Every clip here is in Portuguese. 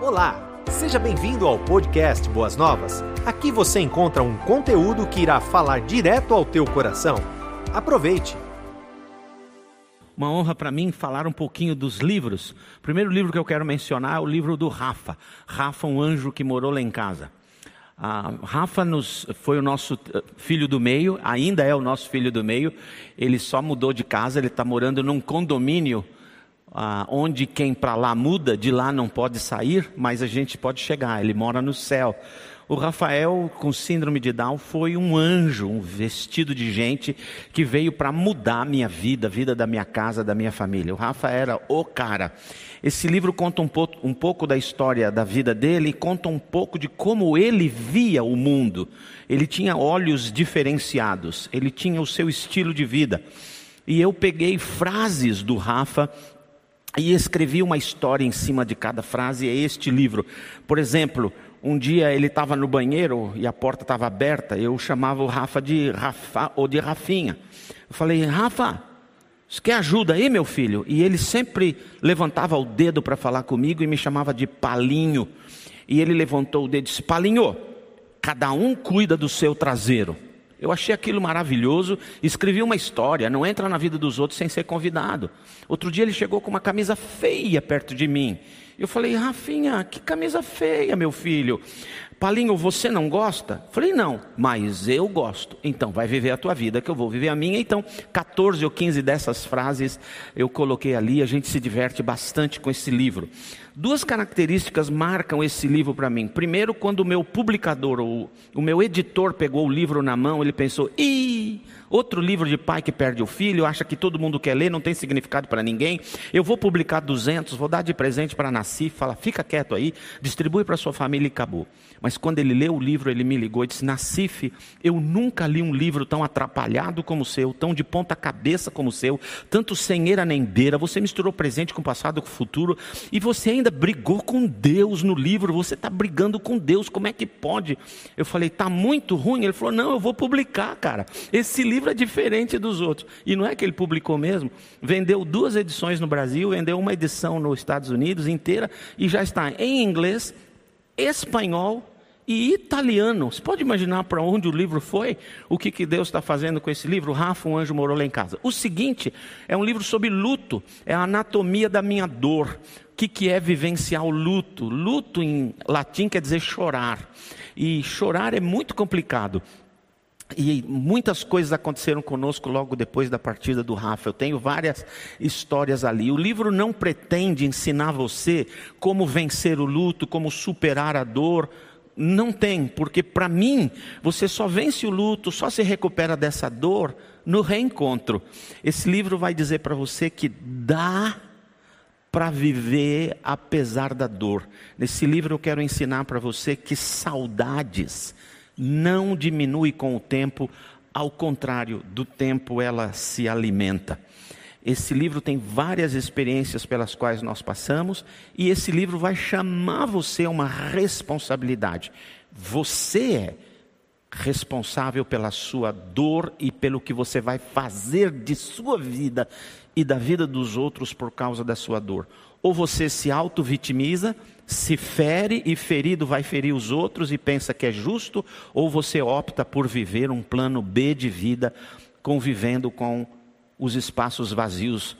Olá, seja bem-vindo ao podcast Boas Novas. Aqui você encontra um conteúdo que irá falar direto ao teu coração. Aproveite! Uma honra para mim falar um pouquinho dos livros. O primeiro livro que eu quero mencionar é o livro do Rafa. Rafa, um anjo que morou lá em casa. Ah, Rafa nos, foi o nosso eh, filho do meio, ainda é o nosso filho do meio. Ele só mudou de casa, ele está morando num condomínio ah, onde quem para lá muda, de lá não pode sair, mas a gente pode chegar, ele mora no céu. O Rafael, com síndrome de Down, foi um anjo, um vestido de gente que veio para mudar a minha vida, a vida da minha casa, da minha família. O Rafa era o cara. Esse livro conta um pouco, um pouco da história da vida dele e conta um pouco de como ele via o mundo. Ele tinha olhos diferenciados, ele tinha o seu estilo de vida. E eu peguei frases do Rafa e escrevi uma história em cima de cada frase, é este livro. Por exemplo, um dia ele estava no banheiro e a porta estava aberta, eu chamava o Rafa de Rafa ou de Rafinha. Eu falei, Rafa, você quer ajuda aí, meu filho? E ele sempre levantava o dedo para falar comigo e me chamava de Palinho. E ele levantou o dedo e disse: Palinho, cada um cuida do seu traseiro. Eu achei aquilo maravilhoso, escrevi uma história, não entra na vida dos outros sem ser convidado. Outro dia ele chegou com uma camisa feia perto de mim. Eu falei, Rafinha, que camisa feia, meu filho. Palinho, você não gosta? Falei, não, mas eu gosto. Então, vai viver a tua vida, que eu vou viver a minha. Então, 14 ou 15 dessas frases eu coloquei ali, a gente se diverte bastante com esse livro. Duas características marcam esse livro para mim. Primeiro, quando o meu publicador, o, meu editor pegou o livro na mão, ele pensou, ih, outro livro de pai que perde o filho, acha que todo mundo quer ler, não tem significado para ninguém. Eu vou publicar 200, vou dar de presente para Nasci, fala, fica quieto aí, distribui para sua família e acabou. Mas quando ele leu o livro, ele me ligou e disse: Nassif, eu nunca li um livro tão atrapalhado como o seu, tão de ponta cabeça como o seu, tanto sem era nem beira. Você misturou presente com passado com futuro e você ainda brigou com Deus no livro. Você está brigando com Deus, como é que pode? Eu falei: Está muito ruim. Ele falou: Não, eu vou publicar, cara. Esse livro é diferente dos outros. E não é que ele publicou mesmo. Vendeu duas edições no Brasil, vendeu uma edição nos Estados Unidos inteira e já está em inglês espanhol e italiano. Você pode imaginar para onde o livro foi? O que, que Deus está fazendo com esse livro? Rafa, um anjo morou lá em casa. O seguinte é um livro sobre luto, é a anatomia da minha dor. O que, que é vivenciar o luto? Luto em latim quer dizer chorar. E chorar é muito complicado. E muitas coisas aconteceram conosco logo depois da partida do Rafa. Eu tenho várias histórias ali. O livro não pretende ensinar você como vencer o luto, como superar a dor. Não tem, porque para mim, você só vence o luto, só se recupera dessa dor no reencontro. Esse livro vai dizer para você que dá para viver apesar da dor. Nesse livro eu quero ensinar para você que saudades não diminui com o tempo, ao contrário, do tempo ela se alimenta. Esse livro tem várias experiências pelas quais nós passamos, e esse livro vai chamar você a uma responsabilidade. Você é responsável pela sua dor e pelo que você vai fazer de sua vida e da vida dos outros por causa da sua dor. Ou você se auto-vitimiza, se fere e ferido vai ferir os outros e pensa que é justo, ou você opta por viver um plano B de vida, convivendo com os espaços vazios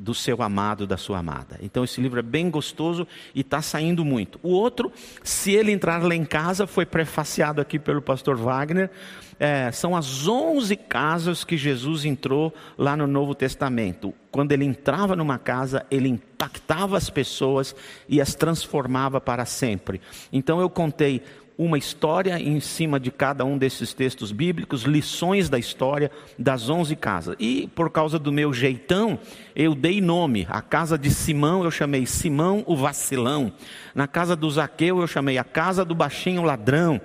do seu amado, da sua amada. Então esse livro é bem gostoso e está saindo muito. O outro, se ele entrar lá em casa, foi prefaciado aqui pelo pastor Wagner. É, são as 11 casas que Jesus entrou lá no Novo Testamento. Quando ele entrava numa casa, ele impactava as pessoas e as transformava para sempre. Então eu contei uma história em cima de cada um desses textos bíblicos, lições da história das onze casas. E por causa do meu jeitão, eu dei nome. A casa de Simão eu chamei Simão o vacilão. Na casa do Zaqueu eu chamei a casa do baixinho ladrão.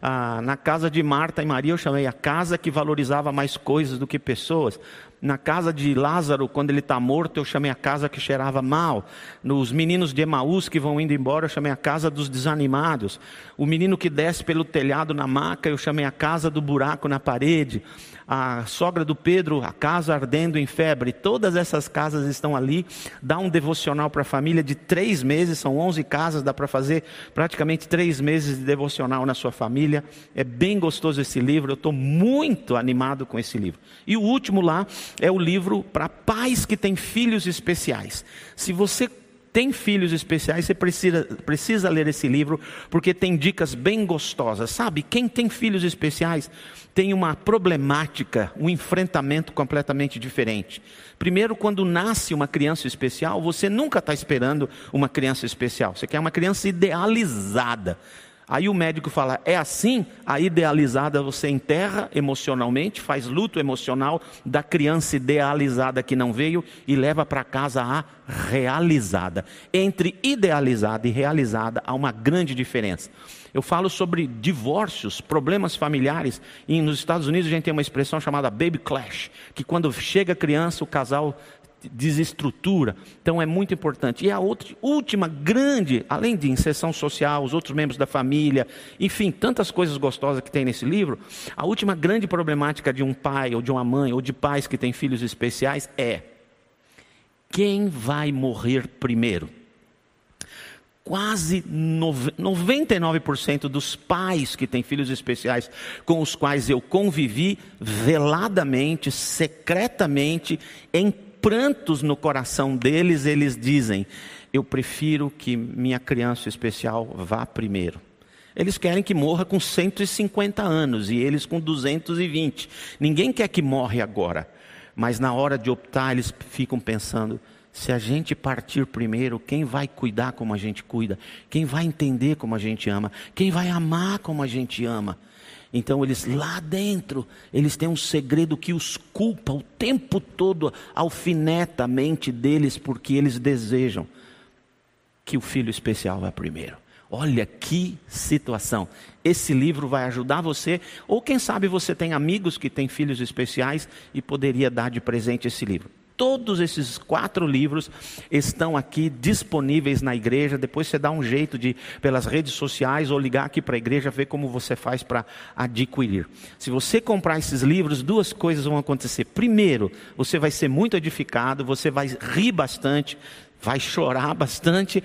Ah, na casa de Marta e Maria eu chamei a casa que valorizava mais coisas do que pessoas. Na casa de Lázaro, quando ele está morto, eu chamei a casa que cheirava mal. Nos meninos de Emaús que vão indo embora, eu chamei a casa dos desanimados. O menino que desce pelo telhado na maca, eu chamei a casa do buraco na parede a sogra do Pedro, a casa ardendo em febre, todas essas casas estão ali. Dá um devocional para a família de três meses, são 11 casas, dá para fazer praticamente três meses de devocional na sua família. É bem gostoso esse livro, eu estou muito animado com esse livro. E o último lá é o livro para pais que têm filhos especiais. Se você tem filhos especiais, você precisa, precisa ler esse livro, porque tem dicas bem gostosas. Sabe, quem tem filhos especiais tem uma problemática, um enfrentamento completamente diferente. Primeiro, quando nasce uma criança especial, você nunca está esperando uma criança especial, você quer uma criança idealizada. Aí o médico fala: é assim? A idealizada você enterra emocionalmente, faz luto emocional da criança idealizada que não veio e leva para casa a realizada. Entre idealizada e realizada há uma grande diferença. Eu falo sobre divórcios, problemas familiares. E nos Estados Unidos a gente tem uma expressão chamada baby clash, que quando chega a criança, o casal desestrutura. Então é muito importante. E a outra, última grande, além de inserção social, os outros membros da família, enfim, tantas coisas gostosas que tem nesse livro, a última grande problemática de um pai ou de uma mãe ou de pais que têm filhos especiais é quem vai morrer primeiro? Quase 99% dos pais que têm filhos especiais com os quais eu convivi veladamente, secretamente, em prantos no coração deles, eles dizem: Eu prefiro que minha criança especial vá primeiro. Eles querem que morra com 150 anos e eles com 220. Ninguém quer que morre agora. Mas na hora de optar, eles ficam pensando: se a gente partir primeiro, quem vai cuidar como a gente cuida? Quem vai entender como a gente ama? Quem vai amar como a gente ama? Então eles lá dentro, eles têm um segredo que os culpa o tempo todo, alfineta a mente deles, porque eles desejam que o filho especial vá primeiro. Olha que situação. Esse livro vai ajudar você, ou quem sabe você tem amigos que têm filhos especiais e poderia dar de presente esse livro. Todos esses quatro livros estão aqui disponíveis na igreja. Depois você dá um jeito de, pelas redes sociais, ou ligar aqui para a igreja, ver como você faz para adquirir. Se você comprar esses livros, duas coisas vão acontecer. Primeiro, você vai ser muito edificado, você vai rir bastante, vai chorar bastante,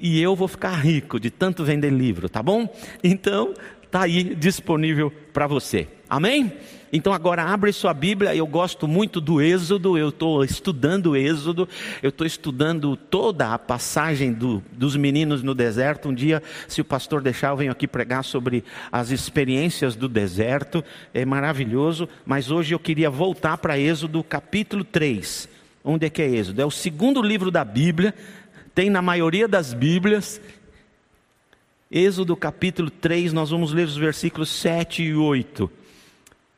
e eu vou ficar rico de tanto vender livro, tá bom? Então, está aí disponível para você. Amém? Então agora abre sua Bíblia, eu gosto muito do Êxodo, eu estou estudando o Êxodo, eu estou estudando toda a passagem do, dos meninos no deserto. Um dia, se o pastor deixar, eu venho aqui pregar sobre as experiências do deserto, é maravilhoso, mas hoje eu queria voltar para Êxodo capítulo 3. Onde é que é Êxodo? É o segundo livro da Bíblia, tem na maioria das Bíblias, Êxodo capítulo 3, nós vamos ler os versículos 7 e 8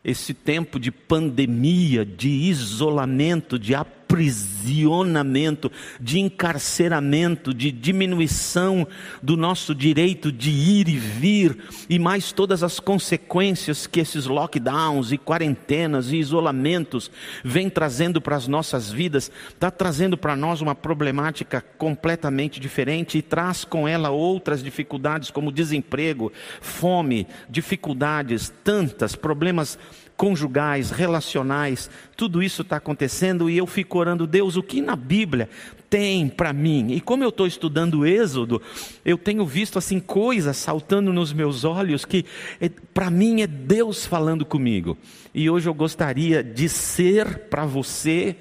esse tempo de pandemia, de isolamento, de aprisionamento, de encarceramento, de diminuição do nosso direito de ir e vir, e mais todas as consequências que esses lockdowns e quarentenas e isolamentos vêm trazendo para as nossas vidas, está trazendo para nós uma problemática completamente diferente e traz com ela outras dificuldades, como desemprego, fome, dificuldades, tantas, problemas conjugais, relacionais, tudo isso está acontecendo e eu fico orando, Deus, o que na Bíblia tem para mim? E como eu estou estudando Êxodo, eu tenho visto assim coisas saltando nos meus olhos que é, para mim é Deus falando comigo. E hoje eu gostaria de ser para você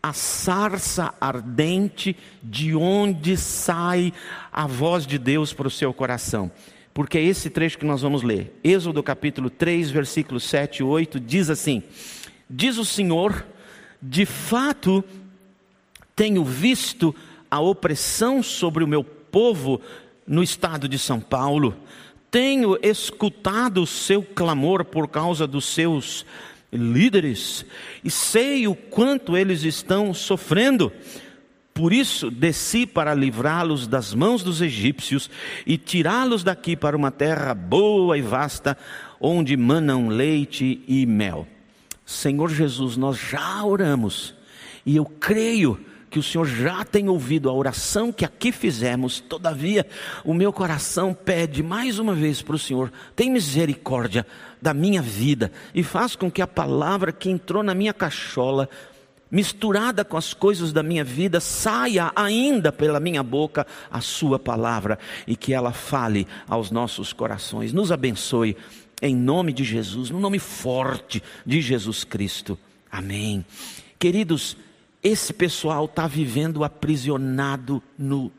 a sarça ardente de onde sai a voz de Deus para o seu coração porque é esse trecho que nós vamos ler. Êxodo capítulo 3, versículos 7 e 8 diz assim: Diz o Senhor, de fato tenho visto a opressão sobre o meu povo no estado de São Paulo, tenho escutado o seu clamor por causa dos seus líderes e sei o quanto eles estão sofrendo. Por isso desci para livrá-los das mãos dos egípcios e tirá-los daqui para uma terra boa e vasta, onde manam leite e mel. Senhor Jesus, nós já oramos e eu creio que o Senhor já tem ouvido a oração que aqui fizemos, todavia o meu coração pede mais uma vez para o Senhor: tem misericórdia da minha vida e faz com que a palavra que entrou na minha cachola, misturada com as coisas da minha vida, saia ainda pela minha boca a Sua palavra e que ela fale aos nossos corações. Nos abençoe em nome de Jesus, no nome forte de Jesus Cristo. Amém. Queridos, esse pessoal está vivendo aprisionado no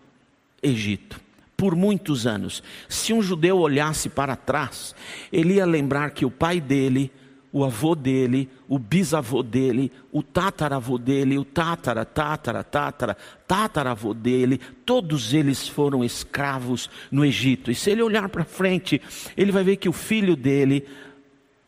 Egito por muitos anos. Se um judeu olhasse para trás, ele ia lembrar que o pai dele, o avô dele, o bisavô dele, o tataravô dele, o tatara, tatara, tatara, tataravô dele, todos eles foram escravos no Egito. E se ele olhar para frente, ele vai ver que o filho dele,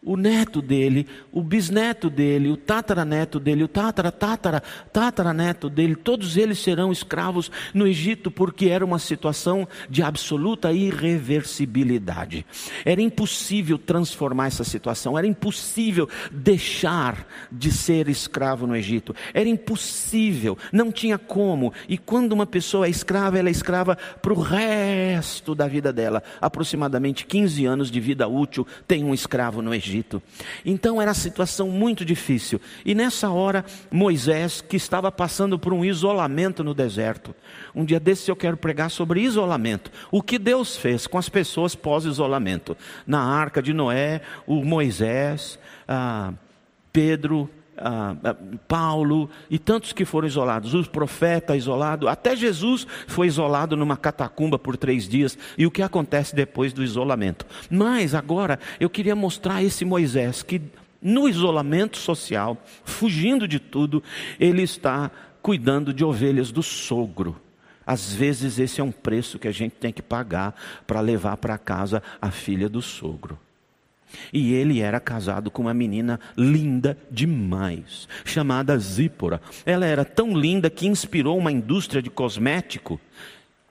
o neto dele, o bisneto dele, o tataraneto dele, o tatara, tatara, tataraneto dele, todos eles serão escravos no Egito, porque era uma situação de absoluta irreversibilidade. Era impossível transformar essa situação, era impossível deixar de ser escravo no Egito, era impossível, não tinha como. E quando uma pessoa é escrava, ela é escrava para o resto da vida dela. Aproximadamente 15 anos de vida útil tem um escravo no Egito. Egito. Então era uma situação muito difícil. E nessa hora, Moisés, que estava passando por um isolamento no deserto, um dia desses eu quero pregar sobre isolamento. O que Deus fez com as pessoas pós-isolamento. Na arca de Noé, o Moisés, ah, Pedro, ah, ah, Paulo e tantos que foram isolados, os profetas isolados, até Jesus foi isolado numa catacumba por três dias, e o que acontece depois do isolamento. Mas agora eu queria mostrar esse Moisés que no isolamento social, fugindo de tudo, ele está cuidando de ovelhas do sogro. Às vezes esse é um preço que a gente tem que pagar para levar para casa a filha do sogro. E ele era casado com uma menina linda demais, chamada Zípora. Ela era tão linda que inspirou uma indústria de cosmético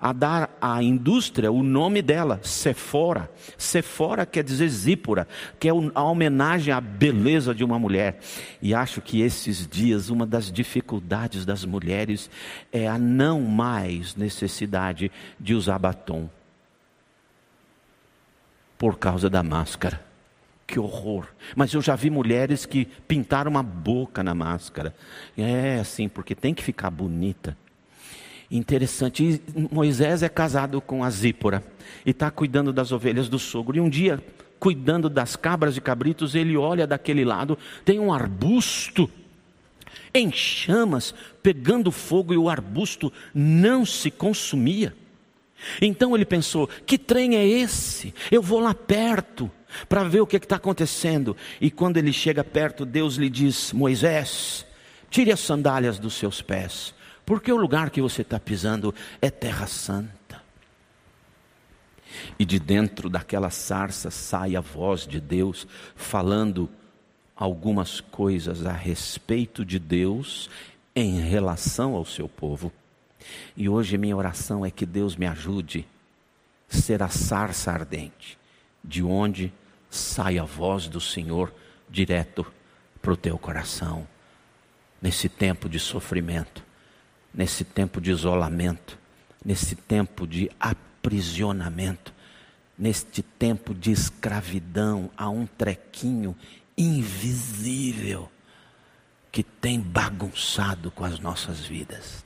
a dar à indústria o nome dela, Sephora. Sephora quer dizer Zípora, que é a homenagem à beleza de uma mulher. E acho que esses dias uma das dificuldades das mulheres é a não mais necessidade de usar batom por causa da máscara. Que horror. Mas eu já vi mulheres que pintaram uma boca na máscara. É assim, porque tem que ficar bonita. Interessante. E Moisés é casado com a Zípora e está cuidando das ovelhas do sogro. E um dia, cuidando das cabras e cabritos, ele olha daquele lado, tem um arbusto em chamas, pegando fogo, e o arbusto não se consumia. Então ele pensou: que trem é esse? Eu vou lá perto para ver o que está acontecendo. E quando ele chega perto, Deus lhe diz: Moisés, tire as sandálias dos seus pés, porque o lugar que você está pisando é terra santa. E de dentro daquela sarça sai a voz de Deus falando algumas coisas a respeito de Deus em relação ao seu povo. E hoje minha oração é que Deus me ajude a ser a sarça ardente, de onde sai a voz do Senhor direto para o teu coração, nesse tempo de sofrimento, nesse tempo de isolamento, nesse tempo de aprisionamento, neste tempo de escravidão a um trequinho invisível que tem bagunçado com as nossas vidas.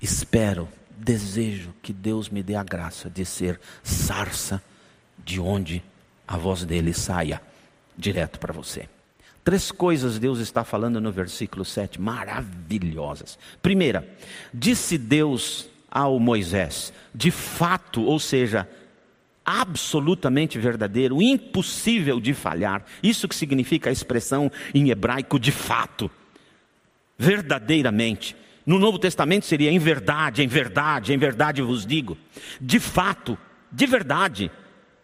Espero, desejo que Deus me dê a graça de ser sarça de onde a voz dele saia direto para você. Três coisas Deus está falando no versículo 7, maravilhosas. Primeira, disse Deus ao Moisés, de fato, ou seja, absolutamente verdadeiro, impossível de falhar. Isso que significa a expressão em hebraico de fato. Verdadeiramente. No Novo Testamento seria em verdade, em verdade, em verdade vos digo. De fato, de verdade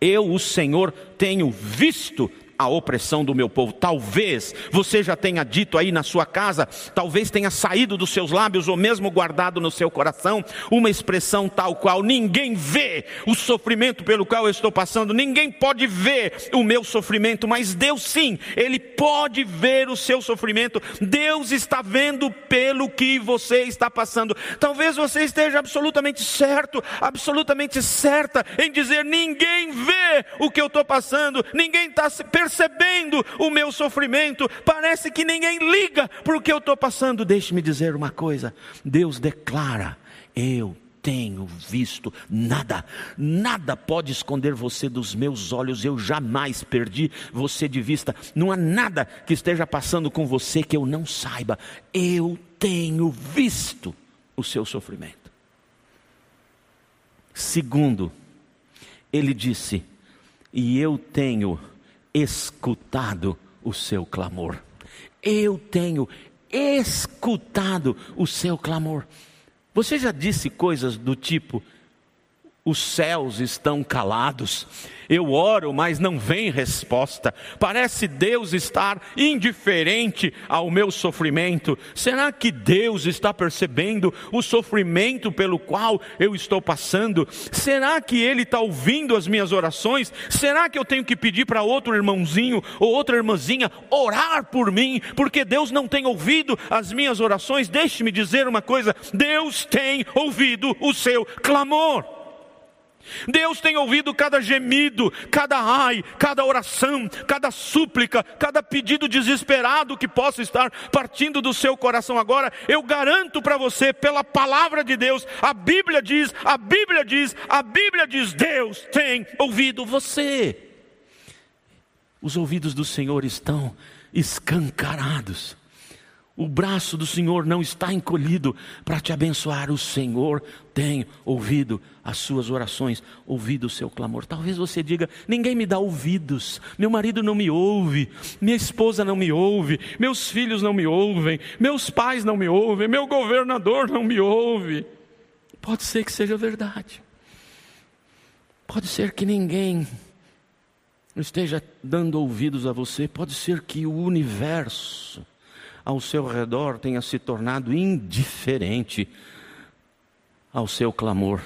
eu, o Senhor, tenho visto a opressão do meu povo. Talvez você já tenha dito aí na sua casa, talvez tenha saído dos seus lábios ou mesmo guardado no seu coração uma expressão tal qual: ninguém vê o sofrimento pelo qual eu estou passando, ninguém pode ver o meu sofrimento, mas Deus sim, Ele pode ver o seu sofrimento. Deus está vendo pelo que você está passando. Talvez você esteja absolutamente certo, absolutamente certa em dizer: ninguém vê o que eu estou passando, ninguém está percebendo o meu sofrimento, parece que ninguém liga para o que eu estou passando. Deixe-me dizer uma coisa: Deus declara, eu tenho visto nada, nada pode esconder você dos meus olhos, eu jamais perdi você de vista, não há nada que esteja passando com você que eu não saiba, eu tenho visto o seu sofrimento. Segundo, ele disse: E eu tenho escutado o seu clamor. Eu tenho escutado o seu clamor. Você já disse coisas do tipo: os céus estão calados. Eu oro, mas não vem resposta. Parece Deus estar indiferente ao meu sofrimento. Será que Deus está percebendo o sofrimento pelo qual eu estou passando? Será que Ele está ouvindo as minhas orações? Será que eu tenho que pedir para outro irmãozinho ou outra irmãzinha orar por mim, porque Deus não tem ouvido as minhas orações? Deixe-me dizer uma coisa: Deus tem ouvido o seu clamor. Deus tem ouvido cada gemido, cada ai, cada oração, cada súplica, cada pedido desesperado que possa estar partindo do seu coração agora. Eu garanto para você, pela palavra de Deus, a Bíblia diz, a Bíblia diz, a Bíblia diz: Deus tem ouvido você. Os ouvidos do Senhor estão escancarados. O braço do Senhor não está encolhido para te abençoar. O Senhor tem ouvido as suas orações, ouvido o seu clamor. Talvez você diga: ninguém me dá ouvidos, meu marido não me ouve, minha esposa não me ouve, meus filhos não me ouvem, meus pais não me ouvem, meu governador não me ouve. Pode ser que seja verdade. Pode ser que ninguém esteja dando ouvidos a você, pode ser que o universo ao seu redor tenha se tornado indiferente ao seu clamor.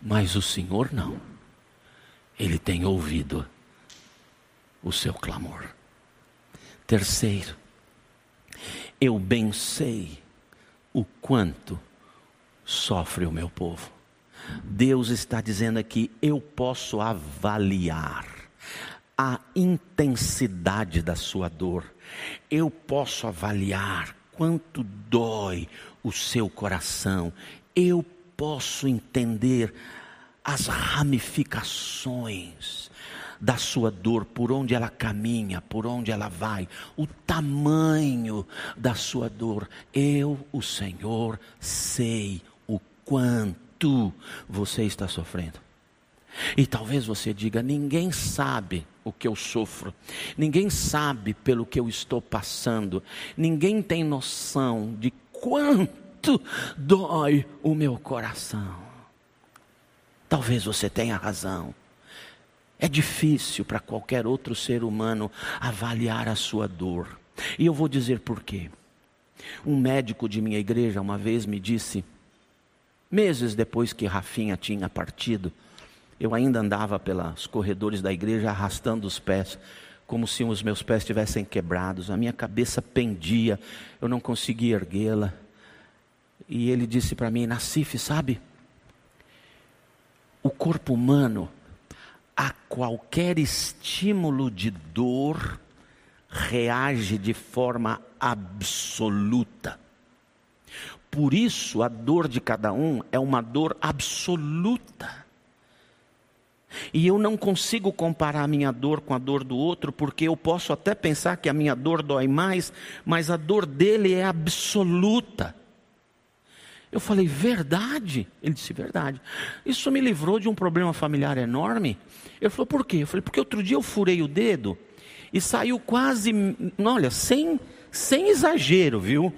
Mas o Senhor não. Ele tem ouvido o seu clamor. Terceiro, eu bem sei o quanto sofre o meu povo. Deus está dizendo aqui: eu posso avaliar a intensidade da sua dor, eu posso avaliar quanto dói o seu coração, eu posso entender as ramificações da sua dor, por onde ela caminha, por onde ela vai, o tamanho da sua dor. Eu, o Senhor, sei o quanto você está sofrendo. E talvez você diga: ninguém sabe o que eu sofro, ninguém sabe pelo que eu estou passando, ninguém tem noção de quanto dói o meu coração. Talvez você tenha razão. É difícil para qualquer outro ser humano avaliar a sua dor. E eu vou dizer por quê. Um médico de minha igreja uma vez me disse, meses depois que Rafinha tinha partido, eu ainda andava pelos corredores da igreja arrastando os pés, como se os meus pés estivessem quebrados, a minha cabeça pendia, eu não conseguia erguê-la. E ele disse para mim: Nassif, sabe? O corpo humano, a qualquer estímulo de dor, reage de forma absoluta. Por isso, a dor de cada um é uma dor absoluta. E eu não consigo comparar a minha dor com a dor do outro, porque eu posso até pensar que a minha dor dói mais, mas a dor dele é absoluta. Eu falei, verdade? Ele disse, verdade. Isso me livrou de um problema familiar enorme. Ele falou, por quê? Eu falei, porque outro dia eu furei o dedo e saiu quase, olha, sem, sem exagero, viu?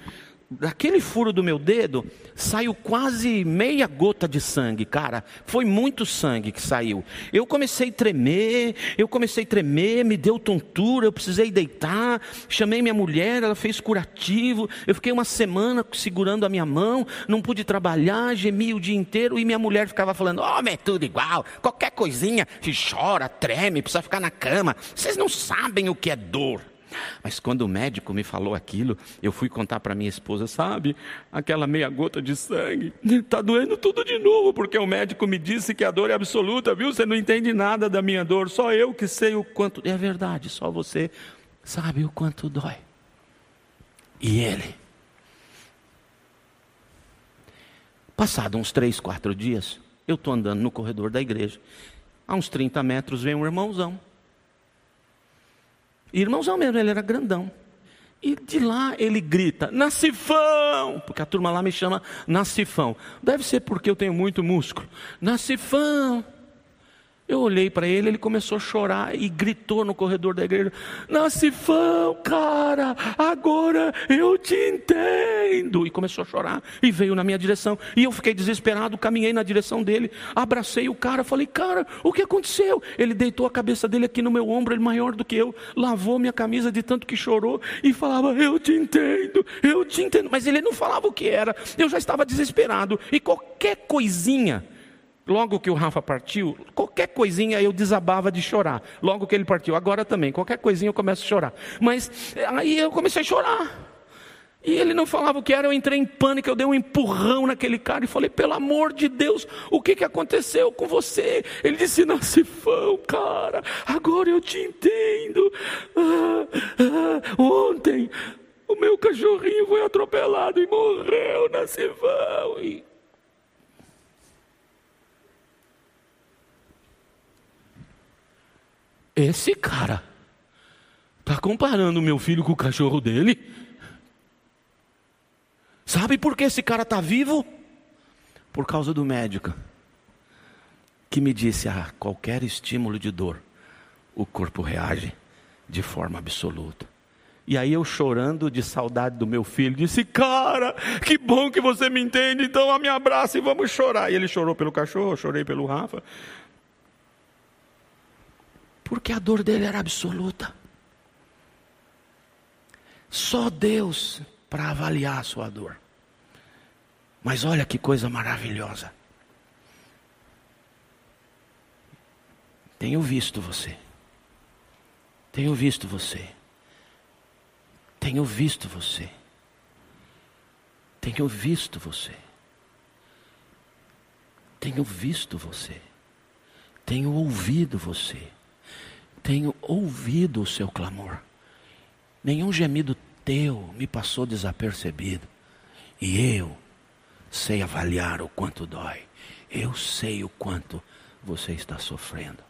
Daquele furo do meu dedo, saiu quase meia gota de sangue, cara. Foi muito sangue que saiu. Eu comecei a tremer, eu comecei a tremer, me deu tontura, eu precisei deitar. Chamei minha mulher, ela fez curativo. Eu fiquei uma semana segurando a minha mão, não pude trabalhar, gemi o dia inteiro e minha mulher ficava falando: Homem, é tudo igual, qualquer coisinha, chora, treme, precisa ficar na cama. Vocês não sabem o que é dor. Mas quando o médico me falou aquilo, eu fui contar para minha esposa, sabe, aquela meia gota de sangue, está doendo tudo de novo, porque o médico me disse que a dor é absoluta, viu? Você não entende nada da minha dor, só eu que sei o quanto. É verdade, só você sabe o quanto dói. E ele. Passado uns três, quatro dias, eu estou andando no corredor da igreja. A uns 30 metros vem um irmãozão Irmãozão mesmo, ele era grandão. E de lá ele grita, Nacifão! Porque a turma lá me chama Nacifão. Deve ser porque eu tenho muito músculo. Nacifão! Eu olhei para ele, ele começou a chorar e gritou no corredor da igreja: Nacifão, cara, agora eu te entendo. E começou a chorar e veio na minha direção. E eu fiquei desesperado, caminhei na direção dele, abracei o cara, falei: Cara, o que aconteceu? Ele deitou a cabeça dele aqui no meu ombro, ele maior do que eu, lavou minha camisa de tanto que chorou e falava: Eu te entendo, eu te entendo. Mas ele não falava o que era, eu já estava desesperado. E qualquer coisinha Logo que o Rafa partiu, qualquer coisinha eu desabava de chorar. Logo que ele partiu, agora também, qualquer coisinha eu começo a chorar. Mas aí eu comecei a chorar. E ele não falava o que era, eu entrei em pânico, eu dei um empurrão naquele cara e falei: pelo amor de Deus, o que, que aconteceu com você? Ele disse: Nacifão, cara, agora eu te entendo. Ah, ah, ontem o meu cachorrinho foi atropelado e morreu, Nacifão. E Esse cara está comparando meu filho com o cachorro dele? Sabe por que esse cara está vivo? Por causa do médico que me disse: a ah, qualquer estímulo de dor, o corpo reage de forma absoluta. E aí eu chorando de saudade do meu filho, disse: Cara, que bom que você me entende, então me abraça e vamos chorar. E ele chorou pelo cachorro, eu chorei pelo Rafa. Porque a dor dele era absoluta. Só Deus para avaliar a sua dor. Mas olha que coisa maravilhosa. Tenho visto você. Tenho visto você. Tenho visto você. Tenho visto você. Tenho visto você. Tenho ouvido você tenho ouvido o seu clamor. Nenhum gemido teu me passou desapercebido. E eu sei avaliar o quanto dói. Eu sei o quanto você está sofrendo.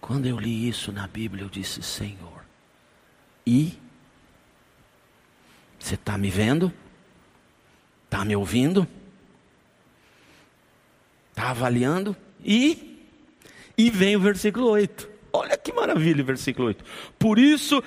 Quando eu li isso na Bíblia, eu disse: Senhor, e? Você está me vendo? Está me ouvindo? Está avaliando? E? E vem o versículo 8. Olha que maravilha o versículo 8. Por isso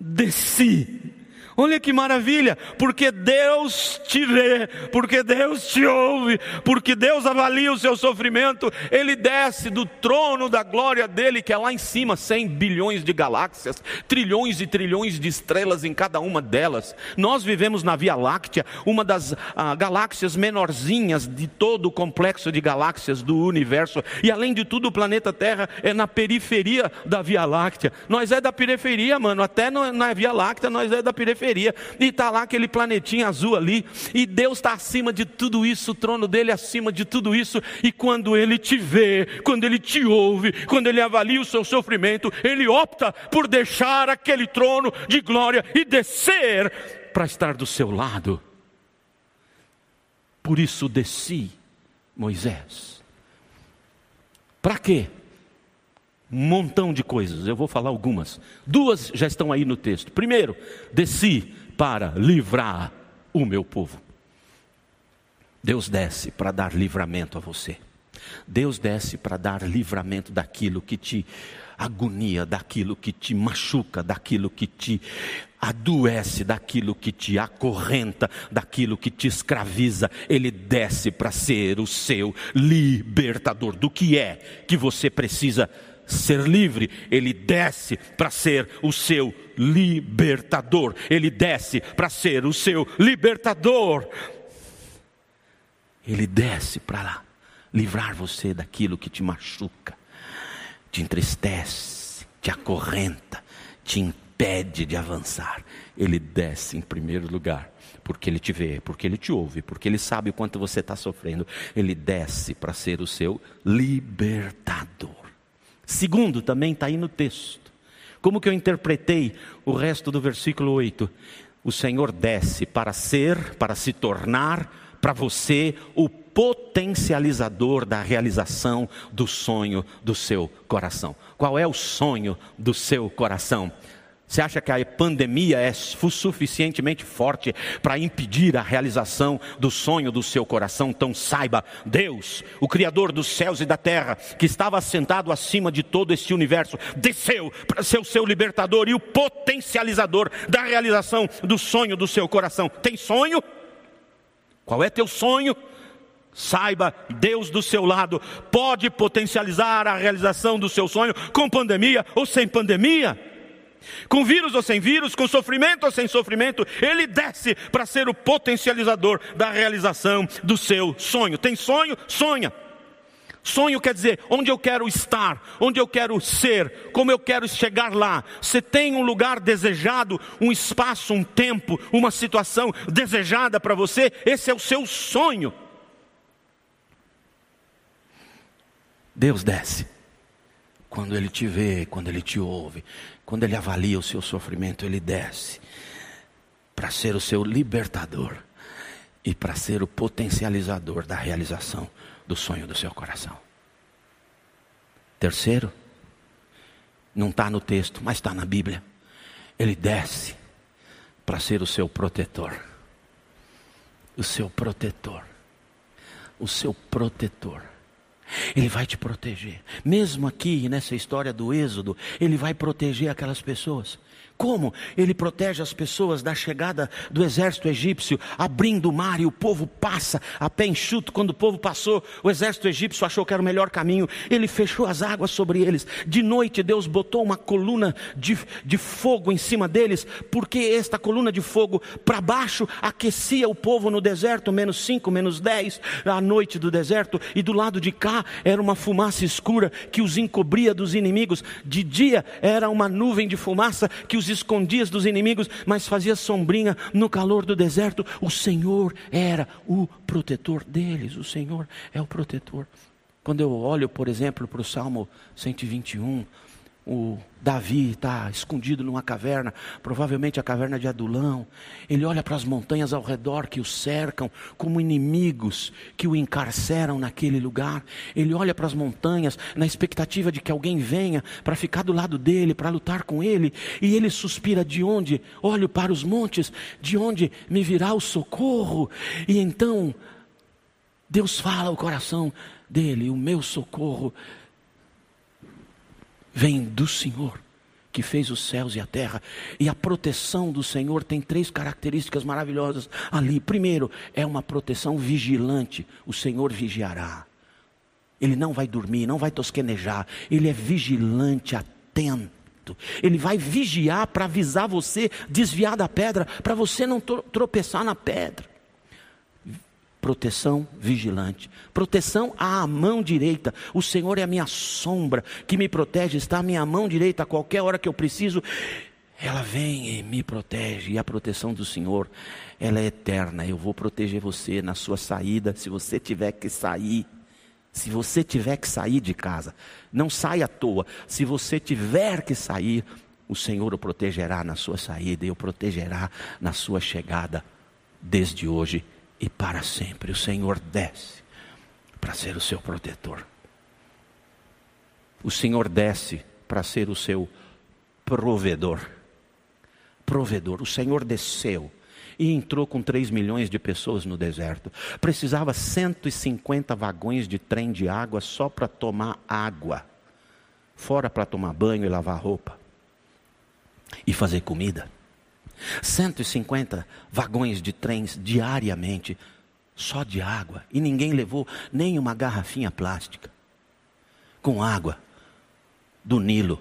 desci Olha que maravilha, porque Deus te vê, porque Deus te ouve, porque Deus avalia o seu sofrimento, Ele desce do trono da glória dele, que é lá em cima, 100 bilhões de galáxias, trilhões e trilhões de estrelas em cada uma delas. Nós vivemos na Via Láctea, uma das ah, galáxias menorzinhas de todo o complexo de galáxias do universo, e além de tudo, o planeta Terra é na periferia da Via Láctea. Nós é da periferia, mano, até na Via Láctea nós é da periferia e está lá aquele planetinha azul ali, e Deus está acima de tudo isso, o trono dele é acima de tudo isso, e quando ele te vê, quando ele te ouve, quando ele avalia o seu sofrimento, ele opta por deixar aquele trono de glória e descer para estar do seu lado. Por isso desci, Moisés. Para quê? Montão de coisas, eu vou falar algumas. Duas já estão aí no texto. Primeiro, desci para livrar o meu povo. Deus desce para dar livramento a você. Deus desce para dar livramento daquilo que te agonia, daquilo que te machuca, daquilo que te adoece, daquilo que te acorrenta, daquilo que te escraviza. Ele desce para ser o seu libertador. Do que é que você precisa ser livre? Ele desce para ser o seu libertador. Ele desce para ser o seu libertador. Ele desce para livrar você daquilo que te machuca, te entristece, te acorrenta, te impede de avançar. Ele desce em primeiro lugar, porque ele te vê, porque ele te ouve, porque ele sabe o quanto você está sofrendo. Ele desce para ser o seu libertador. Segundo, também está aí no texto. Como que eu interpretei o resto do versículo 8? O Senhor desce para ser, para se tornar para você o potencializador da realização do sonho do seu coração. Qual é o sonho do seu coração? Você acha que a pandemia é suficientemente forte para impedir a realização do sonho do seu coração? Então saiba, Deus, o Criador dos céus e da terra, que estava assentado acima de todo este universo, desceu para ser o seu libertador e o potencializador da realização do sonho do seu coração. Tem sonho? Qual é teu sonho? Saiba, Deus do seu lado pode potencializar a realização do seu sonho com pandemia ou sem pandemia. Com vírus ou sem vírus, com sofrimento ou sem sofrimento, ele desce para ser o potencializador da realização do seu sonho. Tem sonho? Sonha. Sonho quer dizer onde eu quero estar, onde eu quero ser, como eu quero chegar lá. Você tem um lugar desejado, um espaço, um tempo, uma situação desejada para você, esse é o seu sonho. Deus desce. Quando Ele te vê, quando Ele te ouve, quando Ele avalia o seu sofrimento, Ele desce para ser o seu libertador e para ser o potencializador da realização do sonho do seu coração. Terceiro, não está no texto, mas está na Bíblia. Ele desce para ser o seu protetor. O seu protetor. O seu protetor. Ele vai te proteger. Mesmo aqui nessa história do Êxodo, ele vai proteger aquelas pessoas. Como ele protege as pessoas da chegada do exército egípcio, abrindo o mar e o povo passa a pé enxuto. Quando o povo passou, o exército egípcio achou que era o melhor caminho, ele fechou as águas sobre eles. De noite, Deus botou uma coluna de, de fogo em cima deles, porque esta coluna de fogo para baixo aquecia o povo no deserto, menos 5, menos 10, à noite do deserto, e do lado de cá era uma fumaça escura que os encobria dos inimigos. De dia era uma nuvem de fumaça que os escondia dos inimigos, mas fazia sombrinha no calor do deserto. O Senhor era o protetor deles, o Senhor é o protetor. Quando eu olho, por exemplo, para o Salmo 121, o Davi está escondido numa caverna, provavelmente a caverna de Adulão. Ele olha para as montanhas ao redor que o cercam, como inimigos que o encarceram naquele lugar. Ele olha para as montanhas na expectativa de que alguém venha para ficar do lado dele, para lutar com ele. E ele suspira: de onde? Olho para os montes, de onde me virá o socorro? E então, Deus fala ao coração dele: o meu socorro vem do Senhor, que fez os céus e a terra. E a proteção do Senhor tem três características maravilhosas ali. Primeiro, é uma proteção vigilante. O Senhor vigiará. Ele não vai dormir, não vai tosquenejar. Ele é vigilante, atento. Ele vai vigiar para avisar você, desviar da pedra, para você não tropeçar na pedra proteção vigilante, proteção à mão direita. O Senhor é a minha sombra que me protege, está à minha mão direita a qualquer hora que eu preciso. Ela vem e me protege, e a proteção do Senhor, ela é eterna. Eu vou proteger você na sua saída, se você tiver que sair. Se você tiver que sair de casa, não saia à toa. Se você tiver que sair, o Senhor o protegerá na sua saída e o protegerá na sua chegada, desde hoje e para sempre. O Senhor desce para ser o seu protetor. O Senhor desce para ser o seu provedor. Provedor. O Senhor desceu. e entrou com 3 milhões de pessoas no deserto. Precisava 150 vagões de trem de água só para tomar água, fora para tomar banho e lavar roupa e fazer comida. 150 vagões de trens diariamente, só de água, e ninguém levou nem uma garrafinha plástica com água do Nilo.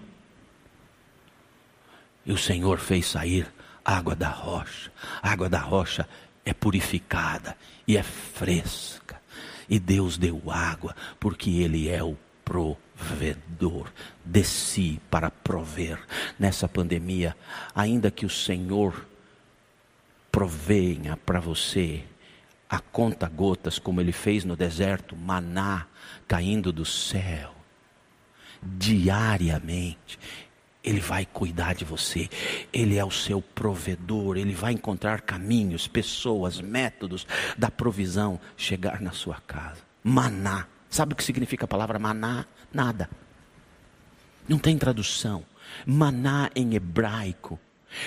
E o Senhor fez sair água da rocha. Água da rocha é purificada e é fresca. E Deus deu água, porque Ele é o provedor. Desci para prover nessa pandemia, ainda que o Senhor provenha para você a conta gotas, como ele fez no deserto, maná caindo do céu, diariamente. Ele vai cuidar de você, Ele é o seu provedor, Ele vai encontrar caminhos, pessoas, métodos da provisão chegar na sua casa. Maná, sabe o que significa a palavra maná? Nada, não tem tradução. Maná em hebraico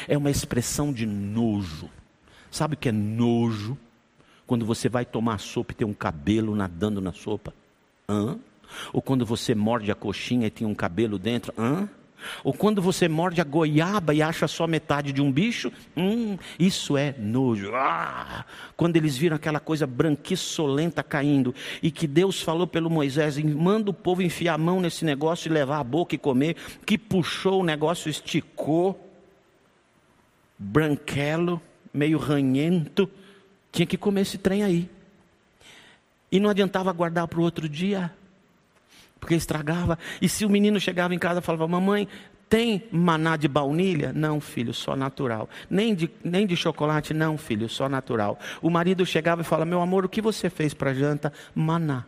é uma expressão de nojo. Sabe o que é nojo? Quando você vai tomar sopa e tem um cabelo nadando na sopa. Hã? Ou quando você morde a coxinha e tem um cabelo dentro. Hã? Ou quando você morde a goiaba e acha só metade de um bicho, hum, isso é nojo. Ah, quando eles viram aquela coisa branquiçolenta caindo e que Deus falou pelo Moisés, manda o povo enfiar a mão nesse negócio e levar a boca e comer, que puxou o negócio, esticou, branquelo, meio ranhento, tinha que comer esse trem aí. E não adiantava guardar para o outro dia porque estragava. E se o menino chegava em casa e falava: Mamãe, tem maná de baunilha? Não, filho, só natural. Nem de, nem de chocolate? Não, filho, só natural. O marido chegava e falava: Meu amor, o que você fez para janta? Maná.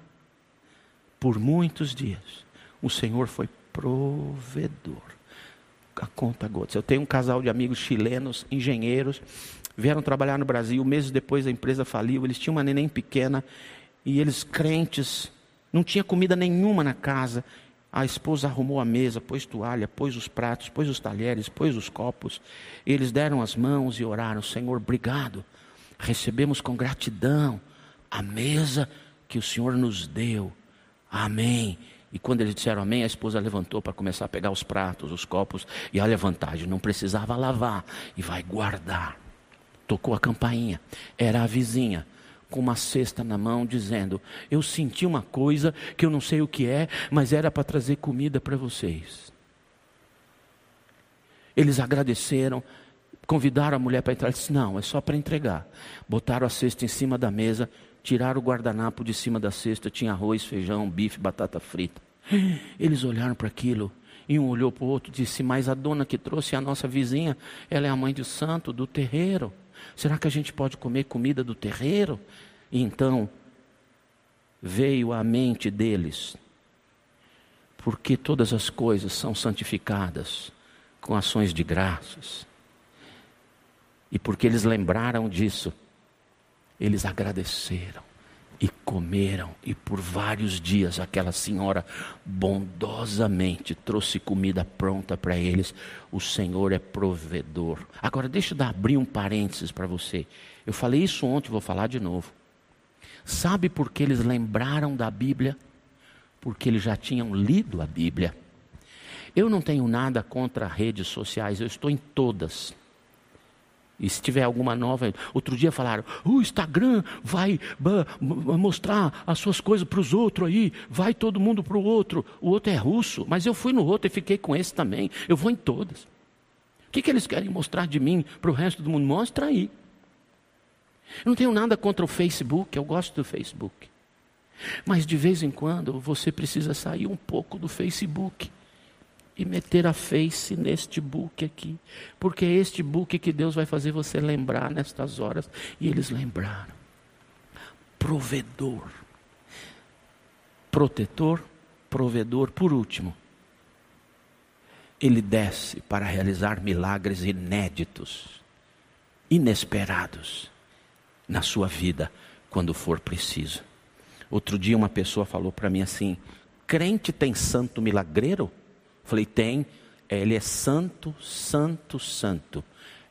Por muitos dias, o Senhor foi provedor. A conta gotas. Eu tenho um casal de amigos chilenos, engenheiros, vieram trabalhar no Brasil. Meses depois a empresa faliu. Eles tinham uma neném pequena e eles crentes não tinha comida nenhuma na casa. A esposa arrumou a mesa, pôs toalha, pôs os pratos, pôs os talheres, pôs os copos. Eles deram as mãos e oraram: Senhor, obrigado. Recebemos com gratidão a mesa que o Senhor nos deu. Amém. E quando eles disseram amém, a esposa levantou para começar a pegar os pratos, os copos. E olha a vantagem: não precisava lavar e vai guardar. Tocou a campainha, era a vizinha com uma cesta na mão, dizendo: Eu senti uma coisa que eu não sei o que é, mas era para trazer comida para vocês. Eles agradeceram, convidaram a mulher para entrar. Disse: Não, é só para entregar. Botaram a cesta em cima da mesa, tiraram o guardanapo de cima da cesta, tinha arroz, feijão, bife, batata frita. Eles olharam para aquilo. E um olhou para o outro e disse: Mas a dona que trouxe a nossa vizinha, ela é a mãe de santo do terreiro. Será que a gente pode comer comida do terreiro? E então veio à mente deles, porque todas as coisas são santificadas com ações de graças. E porque eles lembraram disso, eles agradeceram e comeram, e por vários dias aquela senhora bondosamente trouxe comida pronta para eles. O Senhor é provedor. Agora, deixa eu abrir um parênteses para você. Eu falei isso ontem, vou falar de novo. Sabe por que eles lembraram da Bíblia? Porque eles já tinham lido a Bíblia. Eu não tenho nada contra redes sociais, eu estou em todas. E se tiver alguma nova, outro dia falaram: o Instagram vai mostrar as suas coisas para os outros aí, vai todo mundo para o outro. O outro é russo, mas eu fui no outro e fiquei com esse também. Eu vou em todas. O que, que eles querem mostrar de mim para o resto do mundo? Mostra aí. Eu não tenho nada contra o Facebook, eu gosto do Facebook. Mas de vez em quando você precisa sair um pouco do Facebook e meter a face neste book aqui, porque é este book que Deus vai fazer você lembrar nestas horas, e eles lembraram. Provedor, protetor, provedor, por último, ele desce para realizar milagres inéditos, inesperados na sua vida quando for preciso. Outro dia uma pessoa falou para mim assim: crente tem santo milagreiro? Falei, tem. Ele é santo, santo, santo.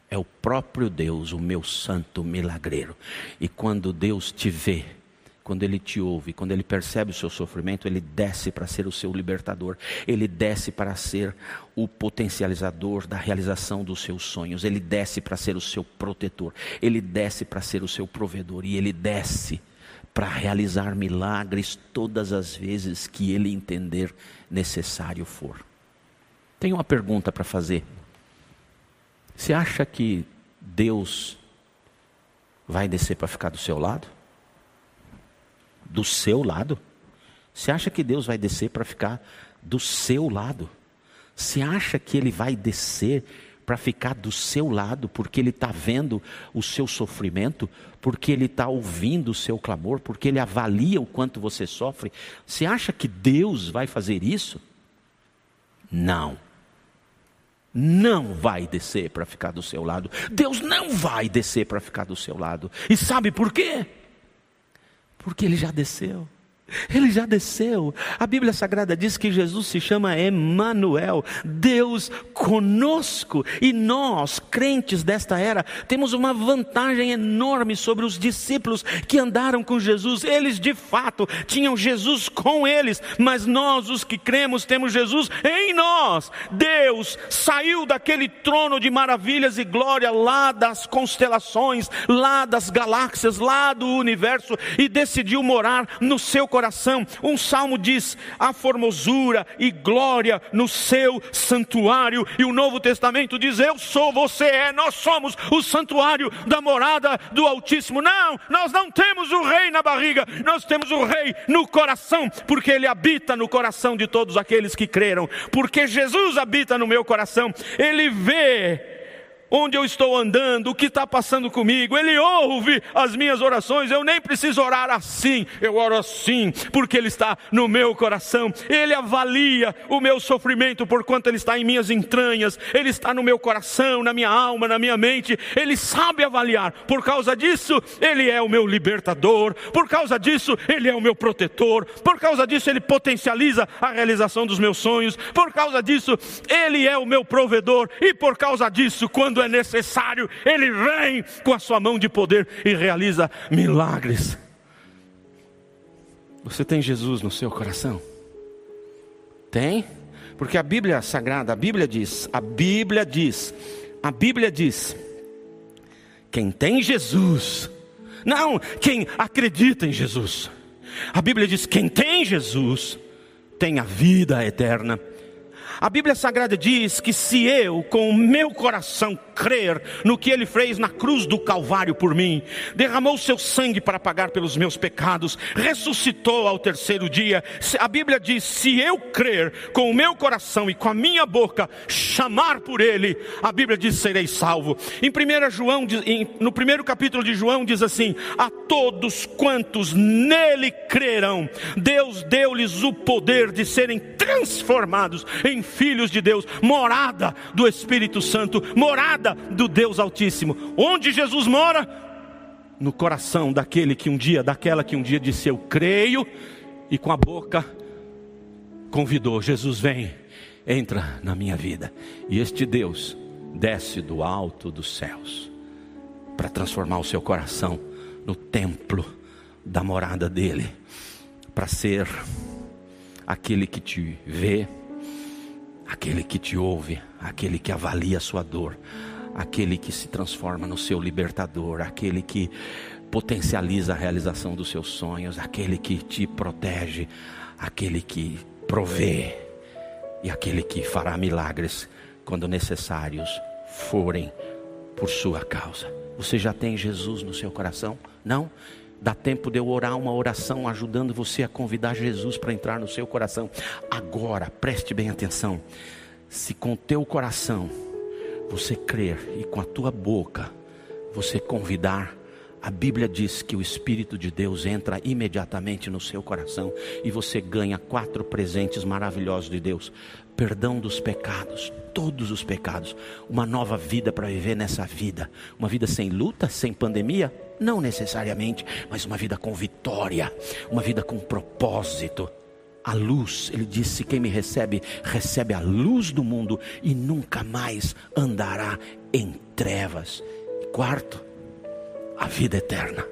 é o próprio Deus, o meu santo milagreiro. E quando Deus te vê, quando ele te ouve, quando ele percebe o seu sofrimento, ele desce para ser o seu libertador, ele desce para ser o potencializador da realização dos seus sonhos, ele desce para ser o seu protetor, ele desce para ser o seu provedor e ele desce para realizar milagres todas as vezes que ele entender necessário for. Tenho uma pergunta para fazer. Você acha que Deus vai descer para ficar do seu lado? Do seu lado? Você acha que Deus vai descer para ficar do seu lado? Você acha que Ele vai descer para ficar do seu lado, porque Ele está vendo o seu sofrimento, porque Ele está ouvindo o seu clamor, porque Ele avalia o quanto você sofre. Você acha que Deus vai fazer isso? Não. Não vai descer para ficar do seu lado. Deus não vai descer para ficar do seu lado. E sabe por quê? Porque Ele já desceu. Ele já desceu. A Bíblia Sagrada diz que Jesus se chama Emmanuel, Deus conosco. E nós, crentes desta era, temos uma vantagem enorme sobre os discípulos que andaram com Jesus. Eles de fato tinham Jesus com eles, mas nós, os que cremos, temos Jesus em nós. Deus saiu daquele trono de maravilhas e glória lá das constelações, lá das galáxias, lá do universo e decidiu morar no seu coração coração. Um salmo diz: a formosura e glória no seu santuário. E o Novo Testamento diz: eu sou, você é, nós somos o santuário da morada do Altíssimo. Não, nós não temos o rei na barriga, nós temos o rei no coração, porque ele habita no coração de todos aqueles que creram. Porque Jesus habita no meu coração, ele vê onde eu estou andando, o que está passando comigo. Ele ouve as minhas orações. Eu nem preciso orar assim, eu oro assim, porque Ele está no meu coração. Ele avalia o meu sofrimento por quanto Ele está em minhas entranhas. Ele está no meu coração, na minha alma, na minha mente. Ele sabe avaliar. Por causa disso, Ele é o meu libertador. Por causa disso, Ele é o meu protetor. Por causa disso, Ele potencializa a realização dos meus sonhos. Por causa disso, Ele é o meu provedor. E por causa disso, quando é necessário, Ele vem com a sua mão de poder e realiza milagres. Você tem Jesus no seu coração? Tem? Porque a Bíblia Sagrada, a Bíblia diz, a Bíblia diz, a Bíblia diz, quem tem Jesus, não quem acredita em Jesus. A Bíblia diz: quem tem Jesus tem a vida eterna. A Bíblia Sagrada diz que se eu, com o meu coração, crer no que ele fez na cruz do Calvário por mim, derramou seu sangue para pagar pelos meus pecados, ressuscitou ao terceiro dia. A Bíblia diz: se eu crer com o meu coração e com a minha boca, chamar por ele, a Bíblia diz: serei salvo. Em 1 João, no primeiro capítulo de João, diz assim: a todos quantos nele crerão, Deus deu-lhes o poder de serem transformados em filhos de Deus, morada do Espírito Santo, morada do Deus Altíssimo. Onde Jesus mora? No coração daquele que um dia, daquela que um dia disse eu creio, e com a boca convidou: Jesus vem, entra na minha vida. E este Deus desce do alto dos céus para transformar o seu coração no templo da morada dele, para ser aquele que te vê, aquele que te ouve, aquele que avalia a sua dor, aquele que se transforma no seu libertador, aquele que potencializa a realização dos seus sonhos, aquele que te protege, aquele que provê e aquele que fará milagres quando necessários forem por sua causa. Você já tem Jesus no seu coração? Não? Dá tempo de eu orar uma oração ajudando você a convidar Jesus para entrar no seu coração. Agora, preste bem atenção. Se com teu coração você crer e com a tua boca você convidar, a Bíblia diz que o Espírito de Deus entra imediatamente no seu coração e você ganha quatro presentes maravilhosos de Deus: perdão dos pecados, todos os pecados, uma nova vida para viver nessa vida, uma vida sem luta, sem pandemia, não necessariamente, mas uma vida com vitória, uma vida com propósito. a luz. Ele disse: Quem me recebe, recebe a luz do mundo e nunca mais andará em trevas. Quarto, a vida eterna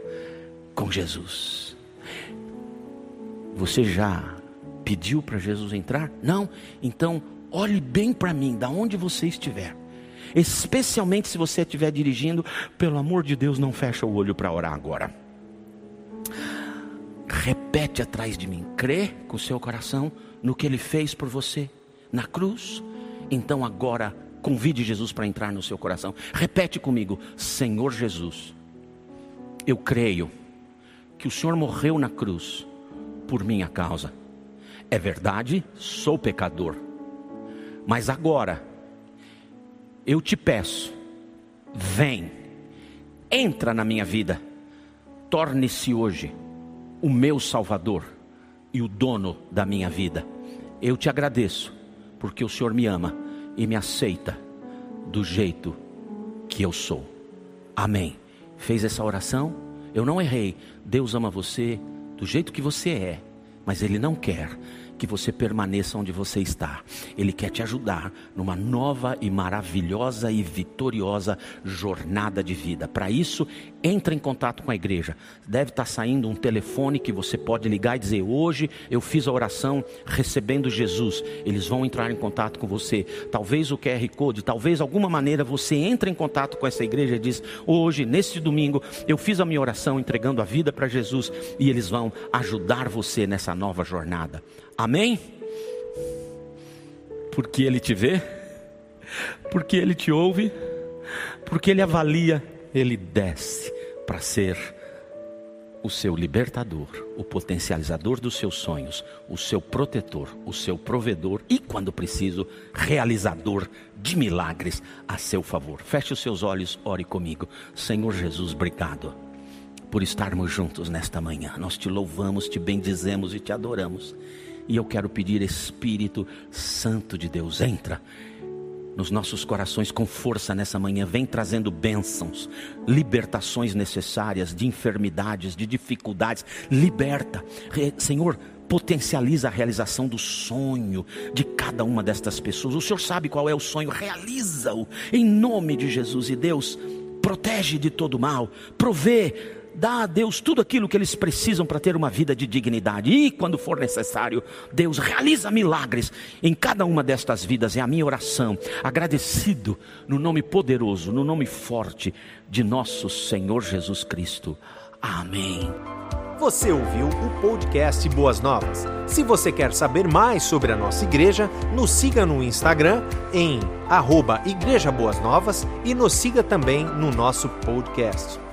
com Jesus. Você já pediu para Jesus entrar? Não? Então, olhe bem para mim, da onde você estiver. Especialmente se você estiver dirigindo, pelo amor de Deus, não fecha o olho para orar agora. Repete atrás de mim, crê com o seu coração no que ele fez por você na cruz. Então agora convide Jesus para entrar no seu coração. Repete comigo, Senhor Jesus, eu creio que o Senhor morreu na cruz por minha causa. É verdade, sou pecador. Mas agora eu te peço, vem, entra na minha vida, torne-se hoje o meu Salvador e o dono da minha vida. Eu te agradeço, porque o Senhor me ama e me aceita do jeito que eu sou. Amém. Fez essa oração? Eu não errei. Deus ama você do jeito que você é, mas Ele não quer que você permaneça onde você está. Ele quer te ajudar numa nova e maravilhosa e vitoriosa jornada de vida. Para isso, entre em contato com a igreja. Deve estar saindo um telefone que você pode ligar e dizer: Hoje eu fiz a oração recebendo Jesus. Eles vão entrar em contato com você. Talvez o QR Code, talvez alguma maneira você entre em contato com essa igreja e diz: Hoje, neste domingo, eu fiz a minha oração entregando a vida para Jesus e eles vão ajudar você nessa nova jornada. Amém? Porque Ele te vê, porque Ele te ouve, porque Ele avalia, Ele desce para ser o seu libertador, o potencializador dos seus sonhos, o seu protetor, o seu provedor e, quando preciso, realizador de milagres a seu favor. Feche os seus olhos, ore comigo. Senhor Jesus, obrigado por estarmos juntos nesta manhã. Nós te louvamos, te bendizemos e te adoramos. E eu quero pedir, Espírito Santo de Deus, entra nos nossos corações com força nessa manhã, vem trazendo bênçãos, libertações necessárias de enfermidades, de dificuldades. Liberta, Senhor, potencializa a realização do sonho de cada uma destas pessoas. O Senhor sabe qual é o sonho, realiza-o em nome de Jesus e Deus. Protege de todo mal, provê dá a Deus tudo aquilo que eles precisam para ter uma vida de dignidade. E quando for necessário, Deus realiza milagres em cada uma destas vidas. É a minha oração, agradecido no nome poderoso, no nome forte de nosso Senhor Jesus Cristo. Amém. Você ouviu o podcast Boas Novas. Se você quer saber mais sobre a nossa igreja, nos siga no Instagram em arroba Igreja Boas Novas e nos siga também no nosso podcast.